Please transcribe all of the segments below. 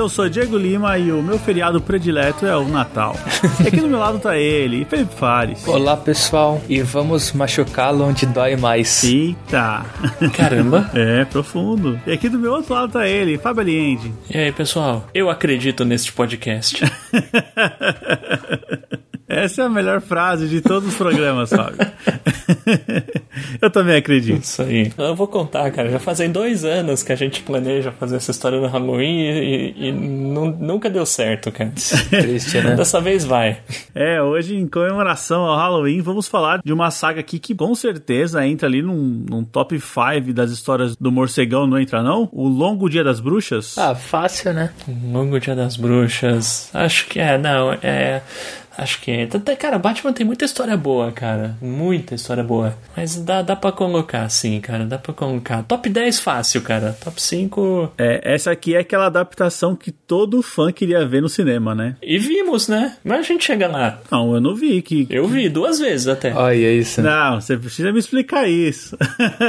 Eu sou Diego Lima e o meu feriado predileto é o Natal. E aqui do meu lado tá ele, Felipe Fares. Olá pessoal, e vamos machucá-lo onde dói mais. Eita! Caramba! é, profundo. E aqui do meu outro lado tá ele, Fábio Aliende. E aí pessoal, eu acredito neste podcast. Essa é a melhor frase de todos os programas, Fábio. eu também acredito. Isso aí. Eu vou contar, cara. Já fazem dois anos que a gente planeja fazer essa história no Halloween e, e, e nunca deu certo, cara. Triste, né? Dessa vez vai. É, hoje, em comemoração ao Halloween, vamos falar de uma saga aqui que com certeza entra ali num, num top 5 das histórias do morcegão, não entra não? O Longo Dia das Bruxas? Ah, fácil, né? Longo Dia das Bruxas. Acho que é, não, é. Acho que é. Cara, Batman tem muita história boa, cara. Muita história boa. Mas dá, dá pra colocar, sim, cara. Dá pra colocar. Top 10 fácil, cara. Top 5. É, essa aqui é aquela adaptação que todo fã queria ver no cinema, né? E vimos, né? Mas a gente chega lá. Não, eu não vi. Que... Eu vi duas vezes até. Olha isso. Não, você precisa me explicar isso.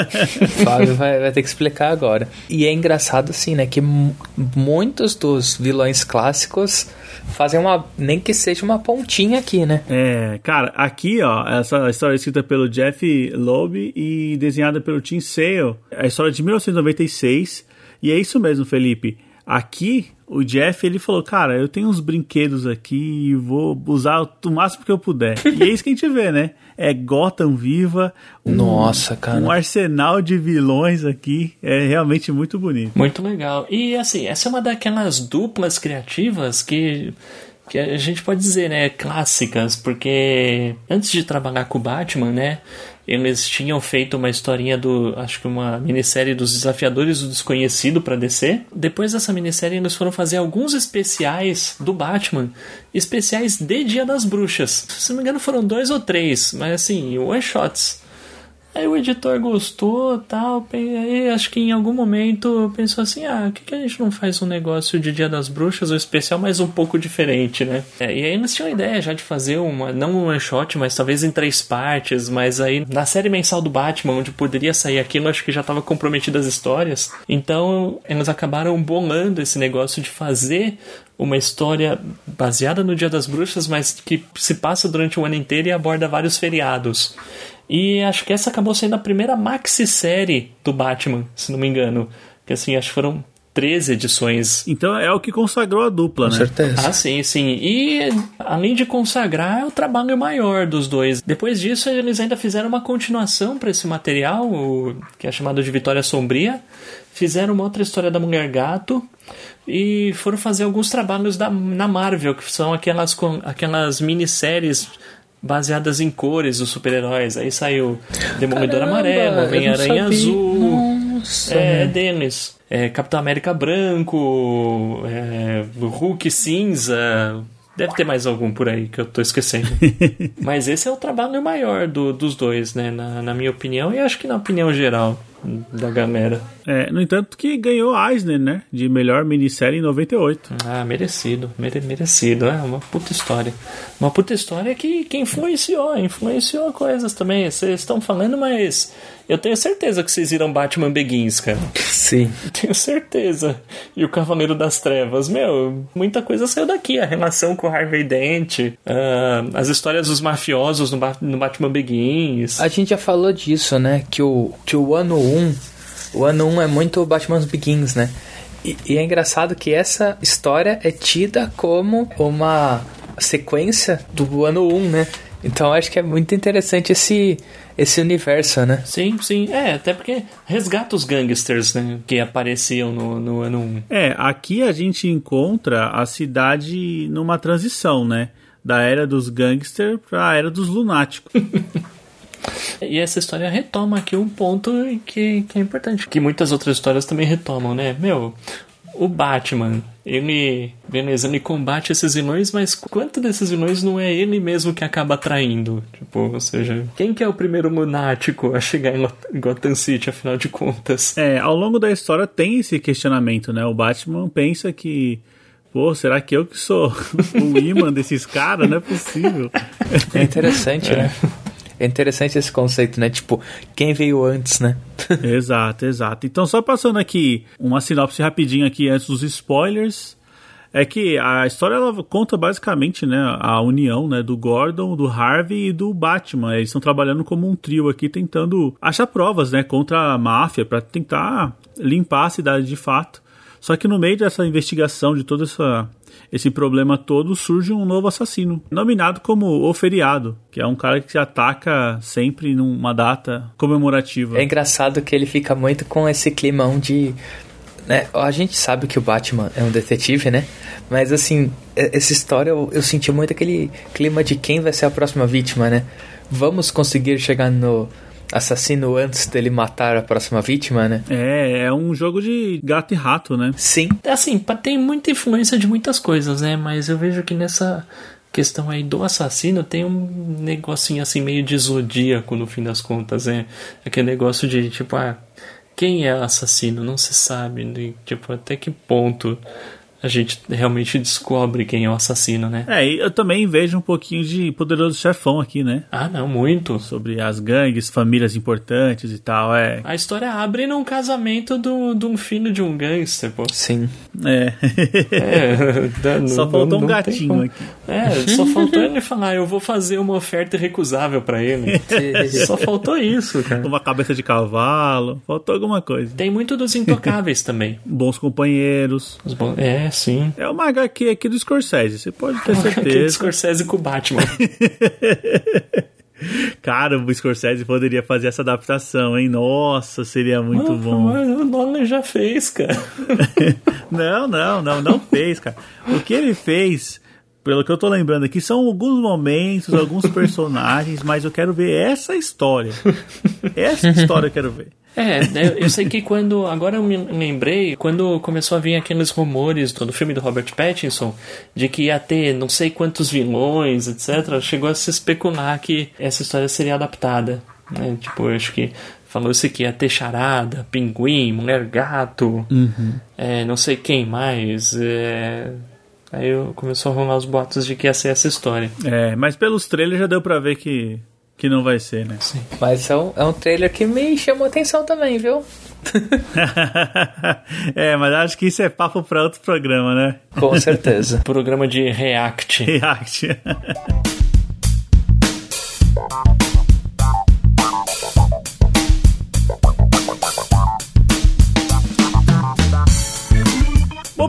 Fábio vai, vai ter que explicar agora. E é engraçado, assim, né? Que muitos dos vilões clássicos fazem uma. nem que seja uma pontinha aqui, né? É, cara, aqui, ó, essa história é escrita pelo Jeff Loeb e desenhada pelo Tim Sale, a história de 1996. E é isso mesmo, Felipe. Aqui, o Jeff, ele falou, cara, eu tenho uns brinquedos aqui e vou usar o máximo que eu puder. e é isso que a gente vê, né? É Gotham viva. Um, Nossa, cara. Um arsenal de vilões aqui. É realmente muito bonito. Muito legal. E, assim, essa é uma daquelas duplas criativas que que a gente pode dizer, né, clássicas, porque antes de trabalhar com o Batman, né, eles tinham feito uma historinha do, acho que uma minissérie dos Desafiadores do Desconhecido para DC. Depois dessa minissérie eles foram fazer alguns especiais do Batman, especiais de Dia das Bruxas. Se não me engano foram dois ou três, mas assim, one shots. Aí o editor gostou tal, aí acho que em algum momento pensou assim, ah, por que, que a gente não faz um negócio de Dia das Bruxas, um especial mais um pouco diferente, né? É, e aí eles tinham a ideia já de fazer uma, não um one shot, mas talvez em três partes, mas aí na série mensal do Batman, onde poderia sair aquilo, acho que já estava comprometido as histórias, então eles acabaram bolando esse negócio de fazer uma história baseada no Dia das Bruxas, mas que se passa durante o ano inteiro e aborda vários feriados. E acho que essa acabou sendo a primeira maxi-série do Batman, se não me engano. Que assim, acho que foram 13 edições. Então é o que consagrou a dupla, Com né? certeza. Ah, sim, sim. E além de consagrar, é o trabalho maior dos dois. Depois disso, eles ainda fizeram uma continuação para esse material, que é chamado de Vitória Sombria. Fizeram uma outra história da Mulher Gato e foram fazer alguns trabalhos da, na Marvel, que são aquelas, aquelas minisséries baseadas em cores dos super-heróis. Aí saiu Demolidor Caramba, Amarelo, Homem-Aranha Azul. Nossa. É, deles. É, Capitão América Branco, é, Hulk Cinza. Deve ter mais algum por aí que eu tô esquecendo. Mas esse é o trabalho maior do, dos dois, né? Na, na minha opinião, e acho que na opinião geral da galera. É, no entanto que ganhou Eisner, né? De melhor minissérie em 98. Ah, merecido, mere, merecido. É uma puta história. Uma puta história que, que influenciou, influenciou coisas também. Vocês estão falando, mas eu tenho certeza que vocês viram Batman Begins, cara. Sim. Tenho certeza. E o Cavaleiro das Trevas. Meu, muita coisa saiu daqui. A relação com o Harvey Dent, uh, as histórias dos mafiosos no, ba no Batman Begins. A gente já falou disso, né? Que o, que o ano 1, o ano 1 é muito Batman Begins, né? E, e é engraçado que essa história é tida como uma sequência do ano 1, né? Então acho que é muito interessante esse, esse universo, né? Sim, sim. É, até porque resgata os gangsters, né? Que apareciam no, no ano 1. É, aqui a gente encontra a cidade numa transição, né? Da era dos gangsters para a era dos lunáticos. E essa história retoma aqui um ponto que, que é importante, que muitas outras histórias também retomam, né? Meu, o Batman, ele, beleza, ele combate esses vilões, mas quanto desses vilões não é ele mesmo que acaba traindo? Tipo, ou seja, quem que é o primeiro lunático a chegar em Gotham City, afinal de contas? É, ao longo da história tem esse questionamento, né? O Batman pensa que Pô, será que eu que sou o imã desses caras? Não é possível. É interessante, né? É interessante esse conceito, né? Tipo, quem veio antes, né? exato, exato. Então, só passando aqui uma sinopse rapidinho aqui antes dos spoilers. É que a história ela conta basicamente né, a união né, do Gordon, do Harvey e do Batman. Eles estão trabalhando como um trio aqui, tentando achar provas né, contra a máfia para tentar limpar a cidade de fato. Só que no meio dessa investigação, de todo essa, esse problema todo, surge um novo assassino, nominado como O Feriado, que é um cara que se ataca sempre numa data comemorativa. É engraçado que ele fica muito com esse climão de. Né? A gente sabe que o Batman é um detetive, né? Mas assim, essa história eu, eu senti muito aquele clima de quem vai ser a próxima vítima, né? Vamos conseguir chegar no, assassino antes dele matar a próxima vítima, né? É, é um jogo de gato e rato, né? Sim. Assim, tem muita influência de muitas coisas, né? Mas eu vejo que nessa questão aí do assassino tem um negocinho assim meio de zodíaco no fim das contas, né? Aquele negócio de tipo, ah, quem é o assassino? Não se sabe, né? tipo, até que ponto a gente realmente descobre quem é o assassino, né? É, e eu também vejo um pouquinho de Poderoso Chefão aqui, né? Ah, não, muito. Sobre as gangues, famílias importantes e tal, é. A história abre num casamento do, de um filho de um gangster, pô. Sim. É. é só faltou um gatinho aqui. É, só faltou ele falar, eu vou fazer uma oferta irrecusável para ele. só faltou isso, cara. Uma cabeça de cavalo, faltou alguma coisa. Tem muito dos intocáveis também. Bons companheiros. Bons... É, sim. É uma HQ aqui do Scorsese, você pode ter certeza. HQ do Scorsese com o Batman. Cara, o Scorsese poderia fazer essa adaptação, hein? Nossa, seria muito bom. Mas o Nolan já fez, cara. não, não, não, não fez, cara. O que ele fez, pelo que eu tô lembrando aqui, são alguns momentos, alguns personagens, mas eu quero ver essa história. Essa história eu quero ver. É, né, eu sei que quando. Agora eu me lembrei, quando começou a vir aqueles rumores do, do filme do Robert Pattinson, de que ia ter não sei quantos vilões, etc., chegou a se especular que essa história seria adaptada. Né? Tipo, eu acho que falou-se que ia ter charada, pinguim, mulher gato, uhum. é, não sei quem mais. É... Aí começou a rolar os boatos de que ia ser essa história. É, mas pelos trailers já deu pra ver que que não vai ser, né? Sim. Mas é um, é um trailer que me chamou atenção também, viu? é, mas acho que isso é papo para outro programa, né? Com certeza. programa de React. React.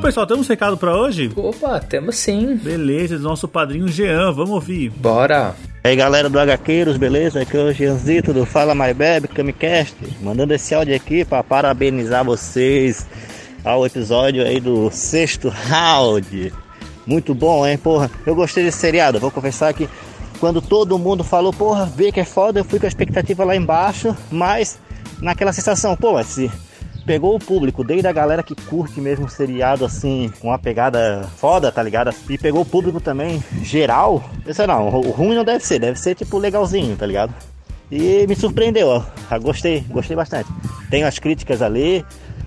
pessoal, temos um recado para hoje? Opa, temos sim. Beleza, do nosso padrinho Jean, vamos ouvir. Bora. E aí galera do HQueiros, beleza? Aqui é o Jeanzito do Fala My Bebe, Camicast, mandando esse áudio aqui para parabenizar vocês ao episódio aí do sexto round. Muito bom, hein? Porra, eu gostei desse seriado, vou confessar que quando todo mundo falou, porra, vê que é foda, eu fui com a expectativa lá embaixo, mas naquela sensação, pô, esse pegou o público, desde a galera que curte mesmo seriado assim, com uma pegada foda, tá ligado? E pegou o público também geral. Pensei, não, o ruim não deve ser, deve ser tipo legalzinho, tá ligado? E me surpreendeu, ó. Ah, gostei, gostei bastante. Tenho as críticas ali.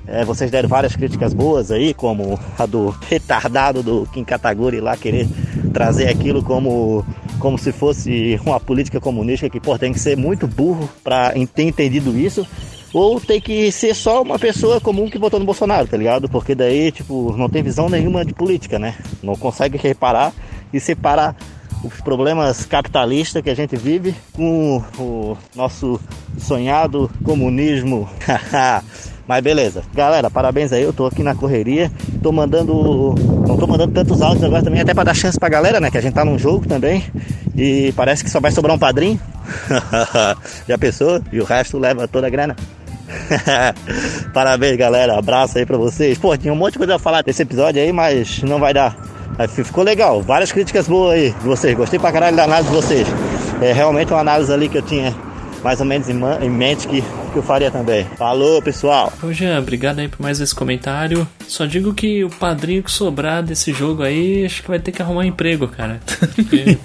É, vocês deram várias críticas boas aí, como a do retardado do Kim Kataguri lá querer trazer aquilo como, como se fosse uma política comunista que pô, tem que ser muito burro para ter entendido isso ou tem que ser só uma pessoa comum que votou no Bolsonaro, tá ligado? Porque daí, tipo, não tem visão nenhuma de política, né? Não consegue reparar e separar os problemas capitalistas que a gente vive com o nosso sonhado comunismo. Mas beleza. Galera, parabéns aí. Eu tô aqui na correria. Tô mandando. Não tô mandando tantos áudios agora também, até para dar chance pra galera, né? Que a gente tá num jogo também. E parece que só vai sobrar um padrinho. Já pensou? E o resto leva toda a grana. Parabéns, galera. Abraço aí pra vocês. Pô, tinha um monte de coisa a falar desse episódio aí, mas não vai dar. Ficou legal. Várias críticas boas aí de vocês. Gostei pra caralho da análise de vocês. É realmente uma análise ali que eu tinha mais ou menos em mente que que eu faria também. Falou, pessoal. Ô Jean, obrigado aí por mais esse comentário. Só digo que o padrinho que sobrar desse jogo aí, acho que vai ter que arrumar um emprego, cara. Porque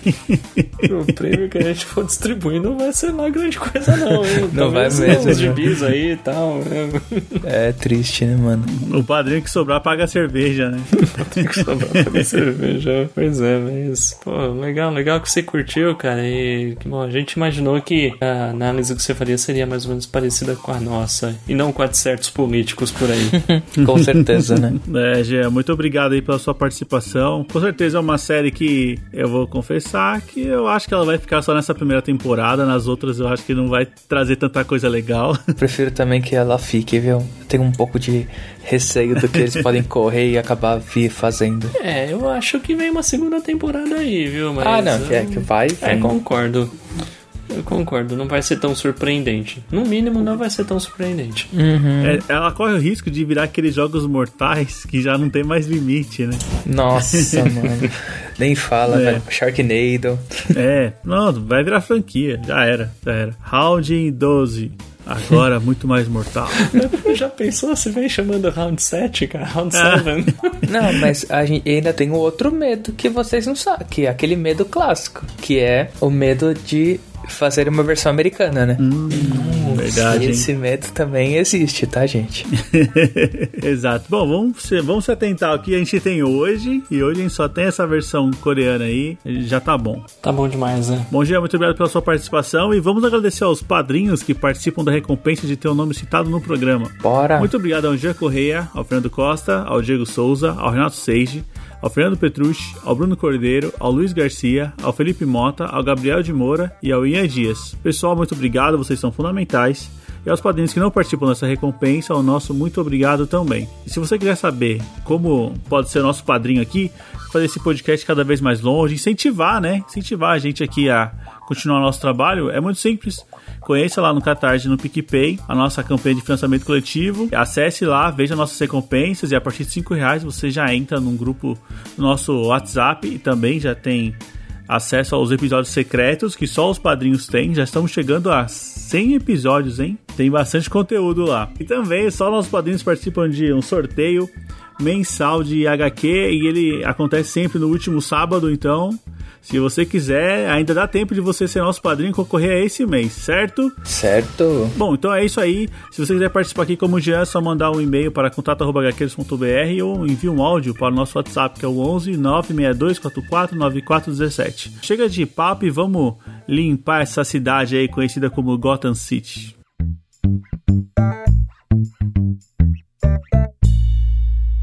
o prêmio que a gente for distribuir não vai ser lá grande coisa, não. Hein? Não vai Talvez mesmo, Uns né? gibis aí e tal. né? É triste, né, mano? O padrinho que sobrar paga a cerveja, né? Tem que sobrar pra cerveja. Pois é, mas. Pô, legal, legal que você curtiu, cara. E bom, a gente imaginou que a análise que você faria seria mais ou menos parecida com a nossa. E não com a de certos políticos por aí. Com certeza, né? É, Gê, muito obrigado aí pela sua participação. Com certeza é uma série que eu vou confessar que eu acho que ela vai ficar só nessa primeira temporada. Nas outras eu acho que não vai trazer tanta coisa legal. Prefiro também que ela fique, viu? Eu tenho um pouco de receio do que eles podem correr e acabar vir fazendo. É, eu acho que vem uma segunda temporada aí, viu? Mas, ah, não, que é que vai, É, concordo. Eu concordo, não vai ser tão surpreendente. No mínimo, não vai ser tão surpreendente. Uhum. É, ela corre o risco de virar aqueles jogos mortais que já não tem mais limite, né? Nossa, mano. Nem fala, É. velho. Sharknado. É, não, vai virar franquia. Já era, já era. Round 12. Agora muito mais mortal. Já pensou se vem chamando Round 7, cara? Round Ah. 7? Não, mas a gente ainda tem um outro medo que vocês não sabem, que é aquele medo clássico, que é o medo de fazer uma versão americana, né? Verdade, hein? Esse medo também existe, tá, gente? Exato. Bom, vamos se, vamos se atentar ao que a gente tem hoje. E hoje a gente só tem essa versão coreana aí. Já tá bom. Tá bom demais, né? Bom dia, muito obrigado pela sua participação. E vamos agradecer aos padrinhos que participam da recompensa de ter o nome citado no programa. Bora. Muito obrigado ao Jean Correia, ao Fernando Costa, ao Diego Souza, ao Renato Seige, ao Fernando Petrucci, ao Bruno Cordeiro, ao Luiz Garcia, ao Felipe Mota, ao Gabriel de Moura e ao Ian Dias. Pessoal, muito obrigado, vocês são fundamentais. E aos padrinhos que não participam dessa recompensa, o nosso muito obrigado também. E se você quiser saber como pode ser nosso padrinho aqui, fazer esse podcast cada vez mais longe, incentivar, né? Incentivar a gente aqui a continuar nosso trabalho, é muito simples. Conheça lá no Catarse no PicPay a nossa campanha de financiamento coletivo. Acesse lá, veja nossas recompensas e a partir de 5 reais você já entra num grupo do nosso WhatsApp e também já tem acesso aos episódios secretos que só os padrinhos têm. Já estamos chegando a 100 episódios, hein? Tem bastante conteúdo lá. E também só nossos padrinhos participam de um sorteio mensal de HQ e ele acontece sempre no último sábado, então se você quiser, ainda dá tempo de você ser nosso padrinho e concorrer a esse mês, certo? Certo. Bom, então é isso aí. Se você quiser participar aqui como Jean, é só mandar um e-mail para contato.hqueiros.br ou envie um áudio para o nosso WhatsApp, que é o 11 962 44 9417. Chega de papo e vamos limpar essa cidade aí conhecida como Gotham City.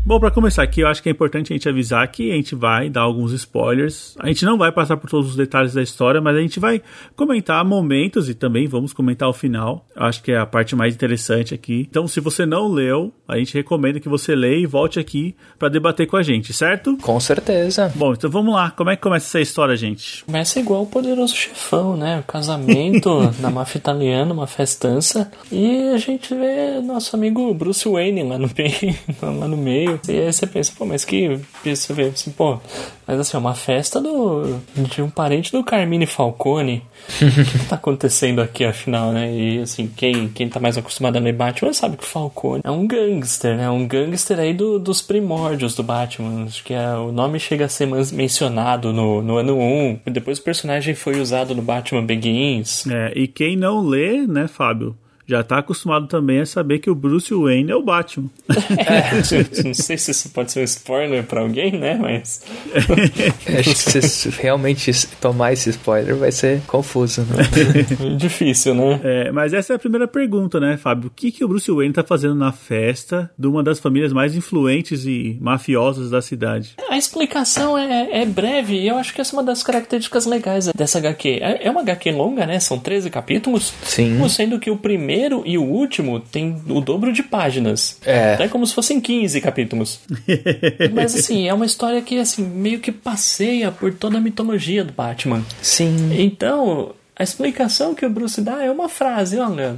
Bom, para começar aqui, eu acho que é importante a gente avisar que a gente vai dar alguns spoilers. A gente não vai passar por todos os detalhes da história, mas a gente vai comentar momentos e também vamos comentar o final. Eu acho que é a parte mais interessante aqui. Então, se você não leu, a gente recomenda que você leia e volte aqui para debater com a gente, certo? Com certeza. Bom, então vamos lá. Como é que começa essa história, gente? Começa igual o poderoso chefão, né? O casamento na máfia italiana, uma festança. E a gente vê nosso amigo Bruce Wayne lá no meio. lá no meio. E aí você pensa, pô, mas que. Você vê assim, pô, mas assim, é uma festa do, de um parente do Carmine Falcone. o que, que tá acontecendo aqui, afinal, né? E assim, quem, quem tá mais acostumado a ler Batman sabe que o Falcone é um gangster, né? Um gangster aí do, dos primórdios do Batman. Acho que é, o nome chega a ser mencionado no, no ano 1. Depois o personagem foi usado no Batman Begins. É, e quem não lê, né, Fábio? Já tá acostumado também a saber que o Bruce Wayne é o Batman. É, não sei se isso pode ser um spoiler pra alguém, né? Mas. Acho que se realmente tomar esse spoiler vai ser confuso, né? Difícil, né? É, mas essa é a primeira pergunta, né, Fábio? O que, que o Bruce Wayne tá fazendo na festa de uma das famílias mais influentes e mafiosas da cidade? A explicação é, é breve e eu acho que essa é uma das características legais dessa HQ. É é uma HQ longa, né? São 13 capítulos. Sim. Sendo que o primeiro e o último tem o dobro de páginas. É. É como se fossem 15 capítulos. Mas assim, é uma história que assim meio que passeia por toda a mitologia do Batman. Sim. Então, a explicação que o Bruce dá é uma frase, olha.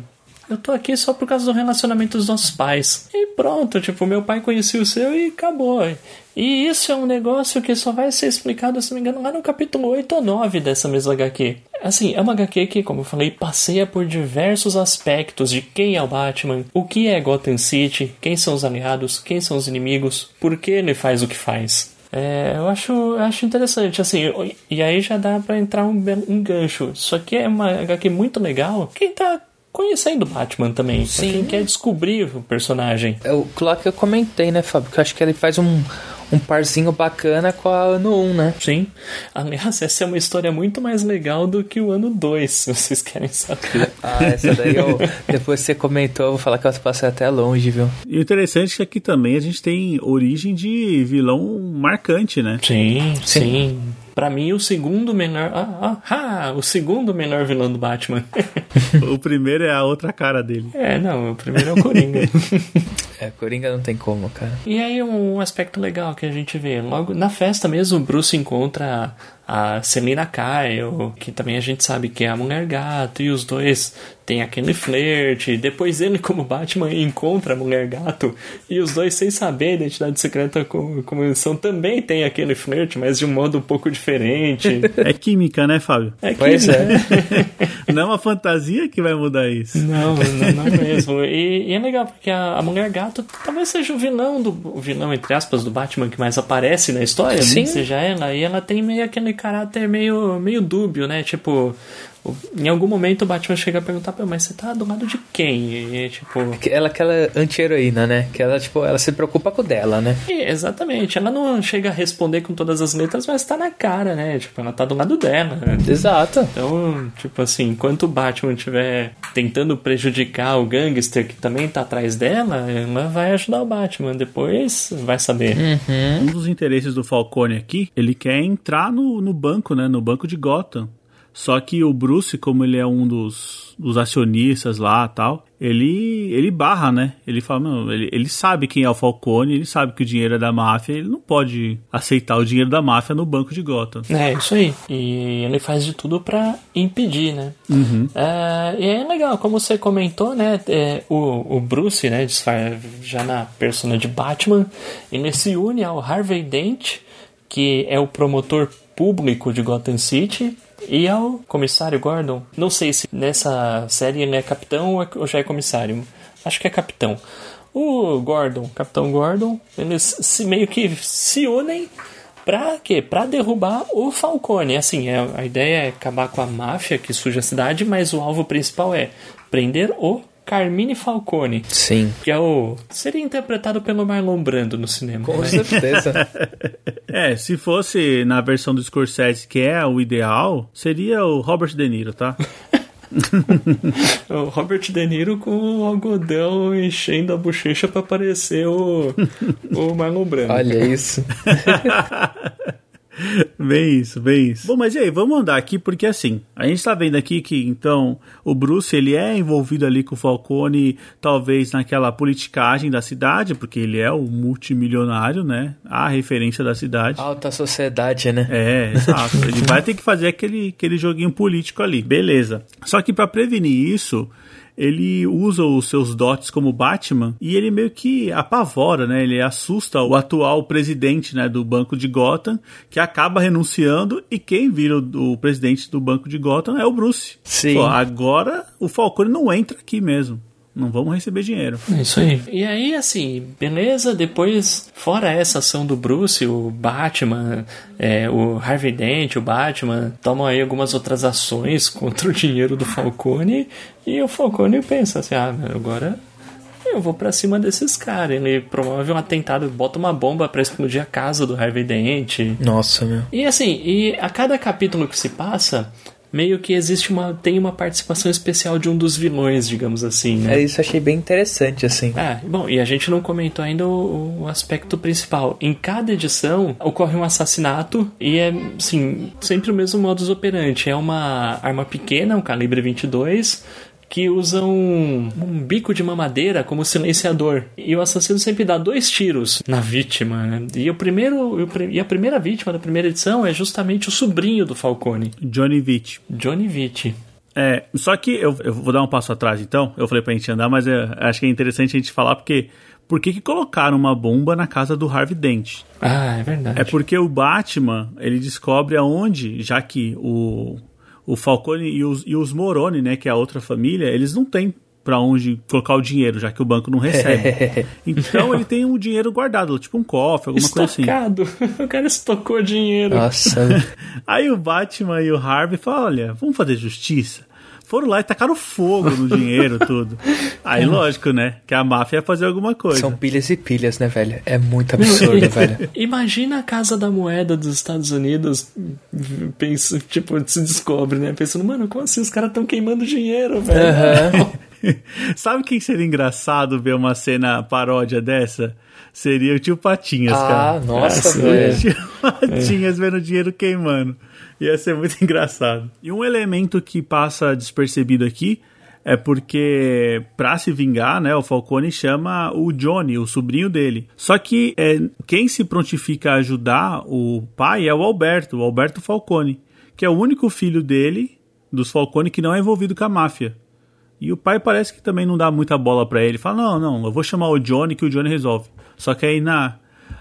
eu tô aqui só por causa do relacionamento dos nossos pais. E pronto, tipo, meu pai conhecia o seu e acabou. E isso é um negócio que só vai ser explicado, se não me engano, lá no capítulo 8 ou 9 dessa mesma HQ. Assim, é uma HQ que, como eu falei, passeia por diversos aspectos de quem é o Batman, o que é Gotham City, quem são os aliados, quem são os inimigos, por que ele faz o que faz. É, eu acho, eu acho interessante, assim, e aí já dá para entrar um, um gancho. Isso aqui é uma HQ muito legal. Quem tá conhecendo Batman também. Sim. quem quer descobrir o personagem. É o que eu comentei, né, Fábio? Que eu acho que ele faz um, um parzinho bacana com a ano 1, né? Sim. Aliás, essa é uma história muito mais legal do que o ano 2, se vocês querem saber. ah, essa daí eu, depois você comentou, eu vou falar que eu passei até longe, viu? E o interessante é que aqui também a gente tem origem de vilão marcante, né? Sim, sim. sim. Pra mim, o segundo menor. Ah, ah, ah, o segundo menor vilão do Batman. o primeiro é a outra cara dele. É, não, o primeiro é o Coringa. é, Coringa não tem como, cara. E aí, um aspecto legal que a gente vê. Logo na festa mesmo, o Bruce encontra a Selina Kyle, que também a gente sabe que é a mulher gato, e os dois têm aquele flerte. Depois ele, como Batman, encontra a mulher gato, e os dois, sem saber a identidade secreta como, como eles são, também tem aquele flerte, mas de um modo um pouco diferente. É química, né, Fábio? É pois química. é. não é uma fantasia que vai mudar isso. Não, não, não mesmo. E, e, é legal, porque a, a, mulher gato talvez seja o vilão, do, o vilão, entre aspas, do Batman que mais aparece na história, Sim. Né? seja ela, e ela tem meio aquele caráter meio, meio dúbio, né? Tipo, em algum momento o Batman chega a perguntar, mas você tá do lado de quem? E, tipo... Ela é aquela anti-heroína, né? Que ela, tipo, ela se preocupa com o dela, né? E, exatamente. Ela não chega a responder com todas as letras, mas tá na cara, né? Tipo, ela tá do lado dela. Né? Exato. Então, tipo assim, enquanto o Batman estiver tentando prejudicar o gangster que também tá atrás dela, ela vai ajudar o Batman. Depois vai saber. Uhum. Um dos interesses do Falcone aqui, ele quer entrar no, no banco, né? No banco de Gotham. Só que o Bruce, como ele é um dos, dos acionistas lá tal, ele ele barra, né? Ele fala, não, ele, ele sabe quem é o Falcone, ele sabe que o dinheiro é da máfia, ele não pode aceitar o dinheiro da máfia no banco de Gotham. É, isso aí. E ele faz de tudo para impedir, né? Uhum. É, e é legal, como você comentou, né? É, o, o Bruce, né? Já na persona de Batman, ele se une ao Harvey Dent, que é o promotor público de Gotham City e ao comissário Gordon, não sei se nessa série ele é capitão ou já é comissário. Acho que é capitão. O Gordon, Capitão Gordon, eles se meio que se unem pra quê? Pra derrubar o Falcone. Assim, é, a ideia é acabar com a máfia que suja a cidade, mas o alvo principal é prender o Carmine Falcone. Sim. Que é o. Seria interpretado pelo Marlon Brando no cinema. Com né? certeza. é, se fosse na versão do Scorsese, que é o ideal, seria o Robert De Niro, tá? o Robert De Niro com o algodão enchendo a bochecha para parecer o, o Marlon Brando. Olha isso. bem isso, bem isso. Bom, mas e aí, vamos andar aqui, porque assim, a gente tá vendo aqui que, então, o Bruce, ele é envolvido ali com o Falcone, talvez naquela politicagem da cidade, porque ele é o multimilionário, né? A referência da cidade. Alta sociedade, né? É, exato. ele vai ter que fazer aquele, aquele joguinho político ali. Beleza. Só que para prevenir isso, ele usa os seus dotes como Batman e ele meio que apavora, né? Ele assusta o atual presidente, né, do Banco de Gotham, que acaba renunciando e quem vira o, o presidente do Banco de Gotham é o Bruce. Sim. Pô, agora o Falcone não entra aqui mesmo não vamos receber dinheiro. É isso aí. E aí, assim, beleza, depois, fora essa ação do Bruce, o Batman, é, o Harvey Dent, o Batman, tomam aí algumas outras ações contra o dinheiro do Falcone, e o Falcone pensa assim, ah, agora eu vou para cima desses caras. Ele promove um atentado, bota uma bomba para explodir a casa do Harvey Dent. Nossa, meu. E assim, e a cada capítulo que se passa, meio que existe uma tem uma participação especial de um dos vilões, digamos assim, né? É isso, achei bem interessante assim. É, bom, e a gente não comentou ainda o, o, aspecto principal. Em cada edição ocorre um assassinato e é, assim, sempre o mesmo modus operandi. É uma arma pequena, um calibre 22, que usam um, um, bico de mamadeira como silenciador. E o assassino sempre dá dois tiros na vítima. Né? E o primeiro e a primeira vítima da primeira edição é justamente o sobrinho do Falcone, Johnny Vitt. Johnny Vitt. É, só que eu, eu vou dar um passo atrás então. Eu falei pra gente andar, mas é, acho que é interessante a gente falar porque por que, que colocaram uma bomba na casa do Harvey Dent? Ah, é verdade. É porque o Batman, ele descobre aonde, já que o, o Falcone e os, e os Moroni, né, que é a outra família, eles não têm para onde colocar o dinheiro, já que o banco não recebe. então ele tem o um dinheiro guardado, tipo um cofre, alguma Estocado. coisa assim. O cara estocou dinheiro. Nossa. Aí o Batman e o Harvey falam, olha, vamos fazer justiça? Foram lá e tacaram fogo no dinheiro, tudo. Aí, lógico, né? Que a máfia ia fazer alguma coisa. São pilhas e pilhas, né, velho? É muito absurdo, velho. Imagina a Casa da Moeda dos Estados Unidos, pensa, tipo, se descobre, né? Pensando, mano, como assim os caras estão queimando dinheiro, velho? Uhum. Sabe quem seria engraçado ver uma cena paródia dessa? Seria o tio Patinhas, ah, cara. Ah, nossa, velho. O tio Patinhas é. vendo dinheiro queimando. Ia ser muito engraçado. E um elemento que passa despercebido aqui é porque, pra se vingar, né, o Falcone chama o Johnny, o sobrinho dele. Só que é, quem se prontifica a ajudar o pai é o Alberto, o Alberto Falcone, que é o único filho dele, dos Falcone, que não é envolvido com a máfia. E o pai parece que também não dá muita bola para ele. Fala, não, não, eu vou chamar o Johnny que o Johnny resolve. Só que aí na,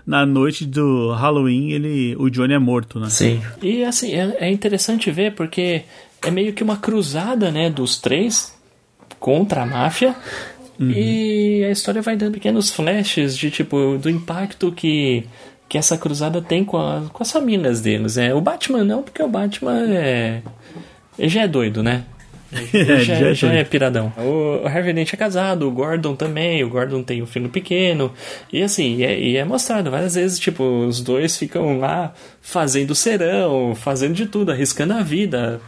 na noite do Halloween, ele, o Johnny é morto, né? Sim. E assim, é, é interessante ver porque é meio que uma cruzada, né, dos três contra a máfia. Uhum. E a história vai dando pequenos flashes de tipo do impacto que que essa cruzada tem com, a, com as famílias deles. É, o Batman não, porque o Batman é ele já é doido, né? É, já, já, já é piradão. O, Harvey Dent é casado, o Gordon também, o Gordon tem um filho pequeno. E assim, e é, e é, mostrado várias vezes, tipo, os dois ficam lá fazendo serão, fazendo de tudo, arriscando a vida.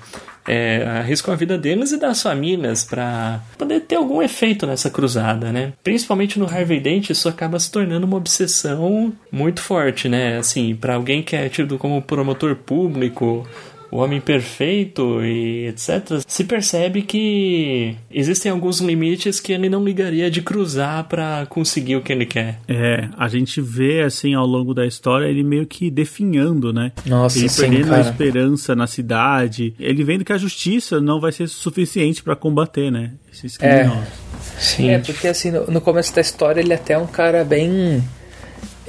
É, arriscam a vida deles e das famílias para poder ter algum efeito nessa cruzada, né? Principalmente no Harvey Dent, isso acaba se tornando uma obsessão muito forte, né? Assim, para alguém que é tido como promotor público o homem perfeito e etc., se percebe que existem alguns limites que ele não ligaria de cruzar para conseguir o que ele quer. É, a gente vê assim ao longo da história ele meio que definhando, né? Nossa, ele sim, perdendo cara. a esperança na cidade, ele vendo que a justiça não vai ser suficiente para combater, né? Esses criminosos. É. Sim. É, porque assim, no, no começo da história ele é até um cara bem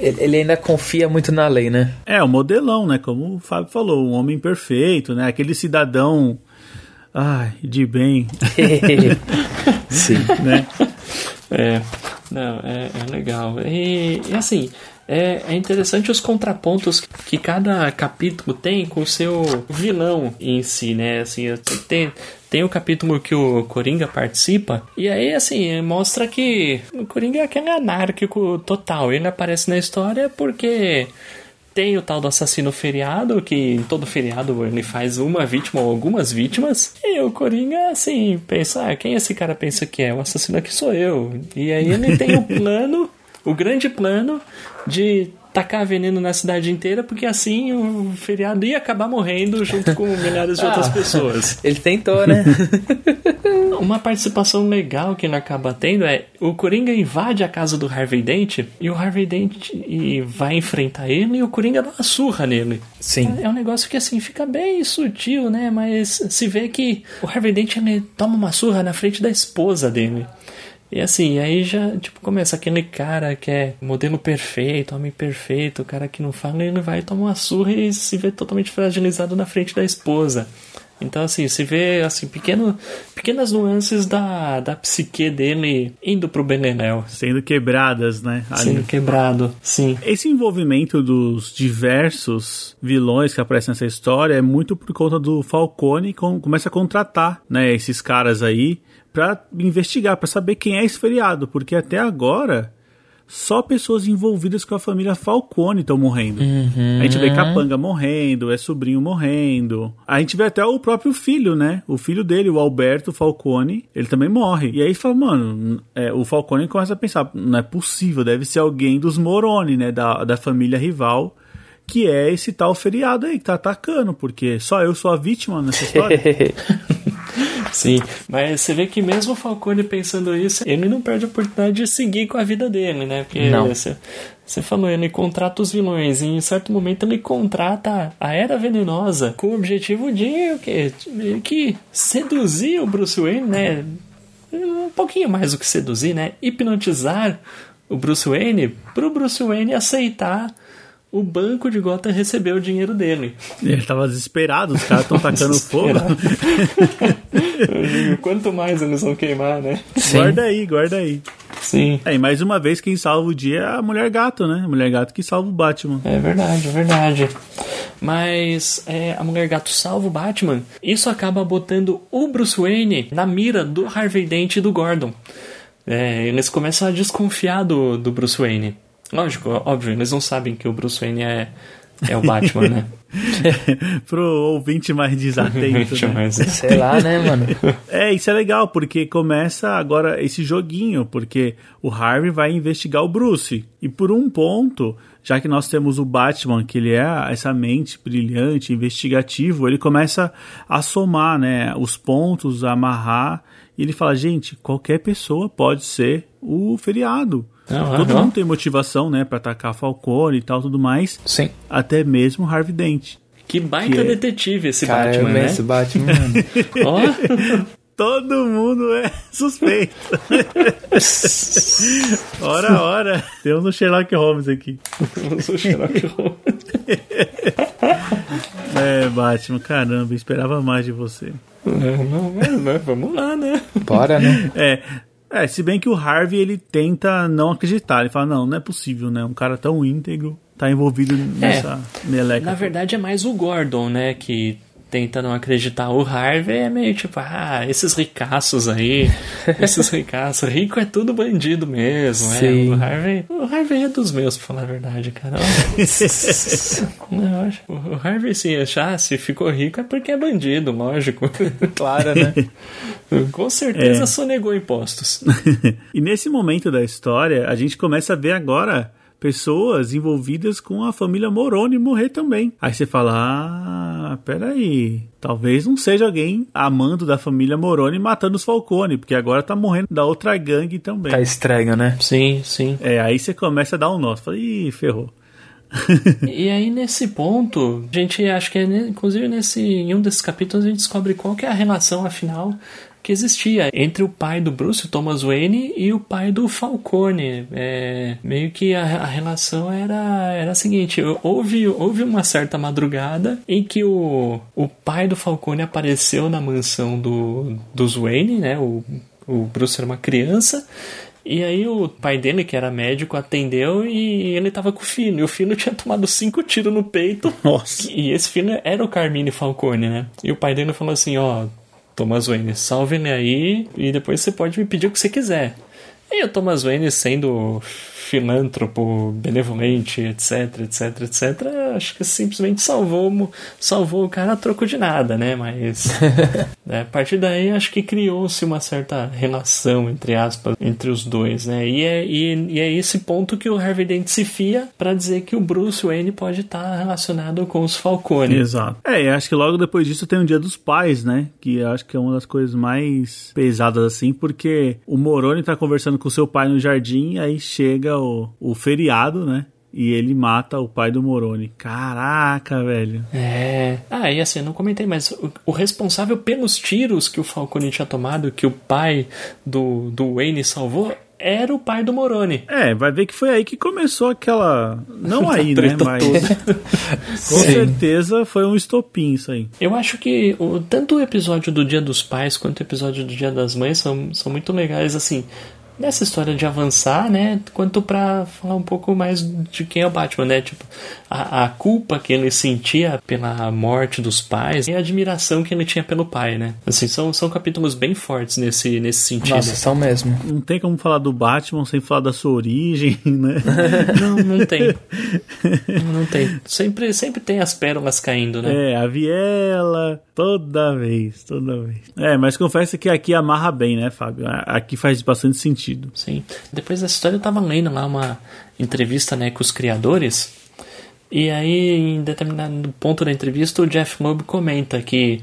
ele ainda confia muito na lei, né? É, o modelão, né? Como o Fábio falou, um homem perfeito, né? Aquele cidadão. Ai, de bem. Sim. né? É, não, é, é legal. E, e assim, é, é, interessante os contrapontos que cada capítulo tem com o seu vilão em si, né? Assim, tem, tem o capítulo que o Coringa participa, e aí, assim, mostra que o Coringa é aquele anárquico total. Ele aparece na história porque tem o tal do assassino feriado, que em todo feriado ele faz uma vítima ou algumas vítimas. E o Coringa, assim, pensa: ah, quem esse cara pensa que é? O assassino aqui sou eu. E aí ele tem o plano, o grande plano de tacar veneno na cidade inteira, porque assim o feriado ia acabar morrendo junto com milhares de outras ah, pessoas. Ele tentou, né? Uma participação legal que ele acaba tendo é o Coringa invade a casa do Harvey Dent e o Harvey Dent vai enfrentar ele e o Coringa dá uma surra nele. Sim. É, é um negócio que assim fica bem sutil, né? Mas se vê que o Harvey Dent ele toma uma surra na frente da esposa dele. E assim, aí já, tipo, começa aquele cara que é modelo perfeito, homem perfeito, o cara que não fala, ele vai tomar uma surra e se vê totalmente fragilizado na frente da esposa. Então, assim, se vê, assim, pequeno, pequenas nuances da, da psique dele indo pro Benenel. Sendo quebradas, né? Ali. Sendo quebrado, sim. Esse envolvimento dos diversos vilões que aparecem nessa história é muito por conta do Falcone, que começa a contratar, né, esses caras aí para investigar, para saber quem é esse feriado, porque até agora só pessoas envolvidas com a família Falcone estão morrendo. Uhum. A gente vê Capanga morrendo, é sobrinho morrendo. A gente vê até o próprio filho, né? O filho dele, o Alberto Falcone, ele também morre. E aí fala, mano, é, o Falcone começa a pensar, não é possível, deve ser alguém dos Moroni, né? Da, da família rival que é esse tal feriado aí que tá atacando, porque só eu sou a vítima nessa história. Sim, mas você vê que mesmo o Falcone pensando isso, ele não perde a oportunidade de seguir com a vida dele, né? Porque Não. Você, você falou, ele contrata os vilões e em certo momento ele contrata a Era Venenosa com o objetivo de o quê? Meio que seduzir o Bruce Wayne, né? Um pouquinho mais do que seduzir, né? Hipnotizar o Bruce Wayne pro Bruce Wayne aceitar o banco de Gotham receber o dinheiro dele. Ele tava desesperado, os caras estão tacando fogo. Digo, Quanto mais eles vão queimar, né? Guarda aí, guarda aí. Sim. É, e mais uma vez, quem salva o dia é a Mulher Gato, né? A Mulher Gato que salva o Batman. É verdade, é verdade. Mas é, a Mulher Gato salva o Batman. Isso acaba botando o Bruce Wayne na mira do Harvey Dent e do Gordon. É, eles começam a desconfiar do, do Bruce Wayne. Lógico, óbvio, eles não sabem que o Bruce Wayne é, é o Batman, né? Pro ouvinte mais desatento, né? Mas- Sei lá, né, mano? É, isso é legal, porque começa agora esse joguinho, porque o Harvey vai investigar o Bruce. E por um ponto, já que nós temos o Batman, que ele é essa mente brilhante, investigativo, ele começa a somar, né, os pontos, a amarrar, e ele fala, gente, qualquer pessoa pode ser o feriado. Aham. Todo mundo tem motivação, né, pra atacar Falcone e tal, tudo mais. Sim. Até mesmo Harvey Dent. Que baita Que é- detetive esse Cara, Batman, né? esse Batman. Ó, Todo mundo é suspeito. ora, ora. Temos um Sherlock Holmes aqui. o Sherlock Holmes. É, Batman, caramba, esperava mais de você. É, não, mas- mas vamos lá, né? Bora, né? É, é, se bem que o Harvey ele tenta não acreditar. Ele fala: não, não é possível, né? Um cara tão íntegro tá envolvido nessa meleca. Na verdade é mais o Gordon, né, que tenta não acreditar. O Harvey é meio tipo, ah, esses ricaços aí, esses ricaços, rico é tudo bandido mesmo, é. Sim. O Harvey, o Harvey é dos meus, pra falar a verdade, cara. Não, o Harvey se ficou rico é porque é bandido, lógico. Claro, né? Com certeza É. sonegou impostos. e nesse momento da história, a gente começa a ver agora pessoas envolvidas com a família Moroni morrer também. Aí você fala: ah, peraí, talvez não seja alguém amando da família Moroni matando os Falcone, porque agora tá morrendo da outra gangue também. Tá estranho, né? Sim, sim. É, aí você começa a dar um nó. Você fala, ih, ferrou. E aí, nesse ponto, a gente acho que é, inclusive nesse, em um desses capítulos, a gente descobre qual que é a relação, afinal, que existia entre o pai do Bruce, Thomas Wayne, e o pai do Falcone. É, meio que a, a relação era, era a seguinte: houve, houve uma certa madrugada em que o, o pai do Falcone apareceu na mansão do, dos Wayne, né? O, o Bruce era uma criança. E aí o pai dele, que era médico, atendeu e ele tava com o filho. E o filho tinha tomado cinco tiros no peito. Nossa. E esse filho era o Carmine Falcone, né? E o pai dele falou assim, ó, Thomas Wayne, salve ele aí e depois você pode me pedir o que você quiser. E o Thomas Wayne sendo filântropo, benevolente, etc, etc, etc, acho que simplesmente salvou, salvou o cara a troco de nada, né? Mas né, a partir daí acho que criou-se uma certa relação, entre aspas, entre os dois, né? E é, e, e é esse ponto que o Harvey Dent se fia pra dizer que o Bruce Wayne pode estar relacionado com os Falcone. Exato. É, e acho que logo depois disso tem o Dia dos Pais, né? Que acho que é uma das coisas mais pesadas assim, porque o Moroni tá conversando com seu pai no jardim, aí chega o, o feriado, né? E ele mata o pai do Moroni. Caraca, velho. É. Ah, e assim, eu não comentei, mas o, o responsável pelos tiros que o Falcone tinha tomado, que o pai do, do Wayne salvou, era o pai do Moroni. É, vai ver que foi aí que começou aquela. Não aí, né? Mas com certeza foi um estopim isso aí. Eu acho que o, tanto o episódio do Dia dos Pais quanto o episódio do Dia das Mães são, são muito legais, assim, nessa história de avançar, né? Quanto pra falar um pouco mais de quem é o Batman, né? Tipo, a, a culpa que ele sentia pela morte dos pais e a admiração que ele tinha pelo pai, né? Assim, são, são capítulos bem fortes nesse, nesse sentido. Nossa, são mesmo. Não tem como falar do Batman sem falar da sua origem, né? Não, não tem. Não tem. Sempre, sempre tem as pérolas caindo, né? É, a viela, toda vez, toda vez. É, mas confesso que aqui amarra bem, né, Fábio? Aqui faz bastante sentido. Sim. Depois dessa história eu tava lendo lá uma entrevista né, com os criadores. E aí, em determinado ponto da entrevista, o Jeff Loeb comenta que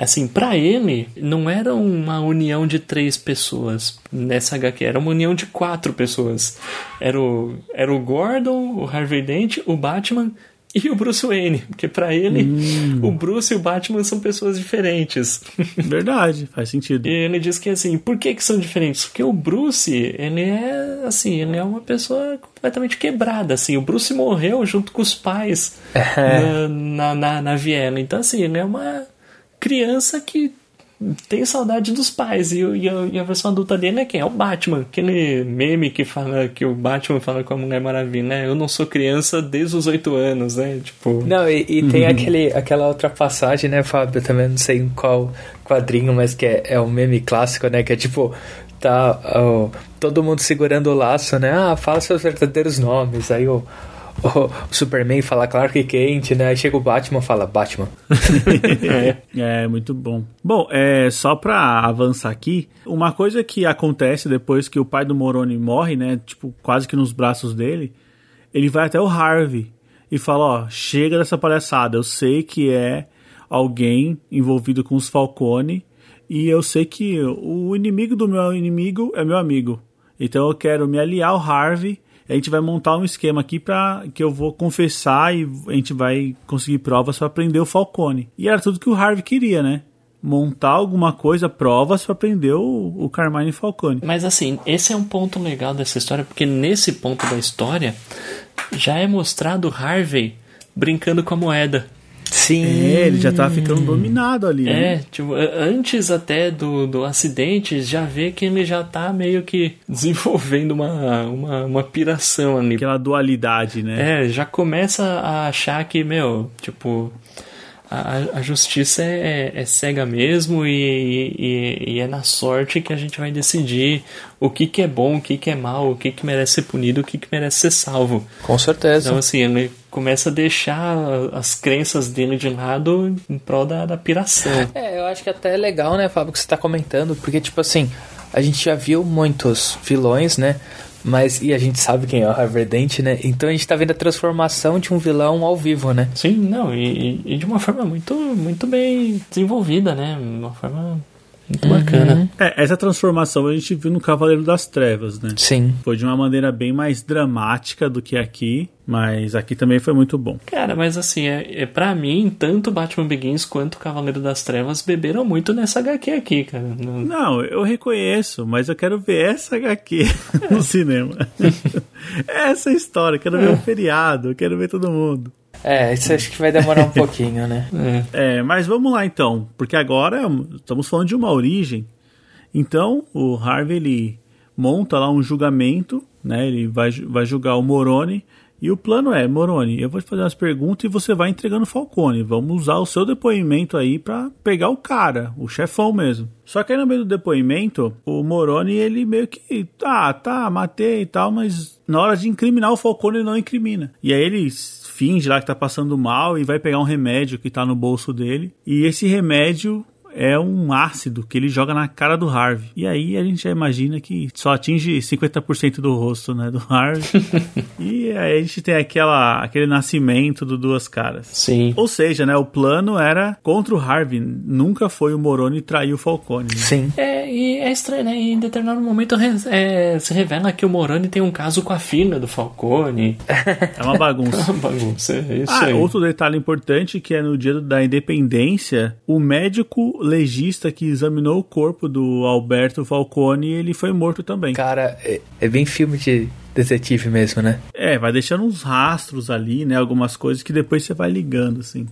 Assim, para ele, não era uma união de três pessoas nessa HQ, era uma união de quatro pessoas. Era o, era o Gordon, o Harvey Dent, o Batman e o Bruce Wayne, porque para ele hum. o Bruce e o Batman são pessoas diferentes. Verdade, faz sentido. E ele diz que assim, por que que são diferentes? Porque o Bruce, ele é assim, ele é uma pessoa completamente quebrada, assim, o Bruce morreu junto com os pais é. na, na, na Viena, então assim, ele é uma criança que tem saudade dos pais. E, e, a, e, a, versão adulta dele é quem? É o Batman. Aquele meme que fala que o Batman fala com a Mulher Maravilha, né? Eu não sou criança desde os oito anos, né? Tipo. Não, e, e tem aquele, aquela outra passagem, né, Fábio? Eu também não sei em qual quadrinho, mas que é, é um meme clássico, né? Que é tipo. Tá todo mundo segurando o laço, né? Ah, fala seus verdadeiros nomes. Aí o. Oh, o Superman fala Clark Kent, né? Aí chega o Batman fala Batman. é. é, muito bom. Bom, é, só pra avançar aqui, uma coisa que acontece depois que o pai do Moroni morre, né? Tipo, quase que nos braços dele, ele vai até o Harvey e fala, ó, chega dessa palhaçada, eu sei que é alguém envolvido com os Falcone e eu sei que o inimigo do meu inimigo é meu amigo. Então eu quero me aliar ao Harvey a gente vai montar um esquema aqui para que eu vou confessar e a gente vai conseguir provas para prender o Falcone. E era tudo que o Harvey queria, né? montar alguma coisa, provas para prender o, o Carmine Falcone. Mas assim, esse é um ponto legal dessa história, porque nesse ponto da história já é mostrado Harvey brincando com a moeda. Sim. É, ele já tá ficando dominado ali. É, né? tipo, antes até do, do acidente, já vê que ele já tá meio que desenvolvendo uma, uma, uma piração ali. Aquela dualidade, né? É, já começa a achar que, meu, tipo, a, a justiça é, é, cega mesmo e, e, e, é na sorte que a gente vai decidir o que, que é bom, o que, que é mal, o que, que merece ser punido, o que, que merece ser salvo. Com certeza. Então, assim, ele começa a deixar as crenças dele de lado em prol da, da piração. É, eu acho que até é legal, né, Fábio, que você está comentando, porque, tipo assim, a gente já viu muitos vilões, né? Mas, e a gente sabe quem é o Harvey Dent, né? Então a gente tá vendo a transformação de um vilão ao vivo, né? Sim, não, e, e de uma forma muito, muito bem desenvolvida, né? Uma forma muito uhum. bacana. É, essa transformação a gente viu no Cavaleiro das Trevas, né? Sim. Foi de uma maneira bem mais dramática do que aqui, mas aqui também foi muito bom. Cara, mas assim, é, é para mim, tanto Batman Begins quanto Cavaleiro das Trevas beberam muito nessa HQ aqui, cara. No... Não, eu reconheço, mas eu quero ver essa HQ no cinema. essa história, quero ver o feriado, quero ver todo mundo. É, isso acho que vai demorar um pouquinho, né? É. é, mas vamos lá então, porque agora estamos falando de uma origem. Então, o Harvey ele monta lá um julgamento, né? Ele vai, vai julgar o Moroni. E o plano é, Moroni, eu vou te fazer umas perguntas e você vai entregando o Falcone. Vamos usar o seu depoimento aí para pegar o cara, o chefão mesmo. Só que aí no meio do depoimento, o Moroni, ele meio que, tá, tá, matei e tal, mas na hora de incriminar o Falcone, ele não incrimina. E aí ele finge lá que tá passando mal e vai pegar um remédio que tá no bolso dele. E esse remédio é um ácido que ele joga na cara do Harvey. E aí a gente já imagina que só atinge 50% do rosto, né, do Harvey. e aí a gente tem aquela, aquele nascimento do duas caras. Sim. Ou seja, né, o plano era contra o Harvey, nunca foi o Moroni trair o Falcone. Né? Sim. É, e é estranho, né, em determinado momento é, se revela que o Moroni tem um caso com a filha do Falcone. É uma bagunça. é uma bagunça, é isso ah, aí. outro detalhe importante que é no dia da independência, o médico legista que examinou o corpo do Alberto Falcone, ele foi morto também. Cara, é, é bem filme de detetive mesmo, né? É, vai deixando uns rastros ali, né? Algumas coisas que depois você vai ligando, assim.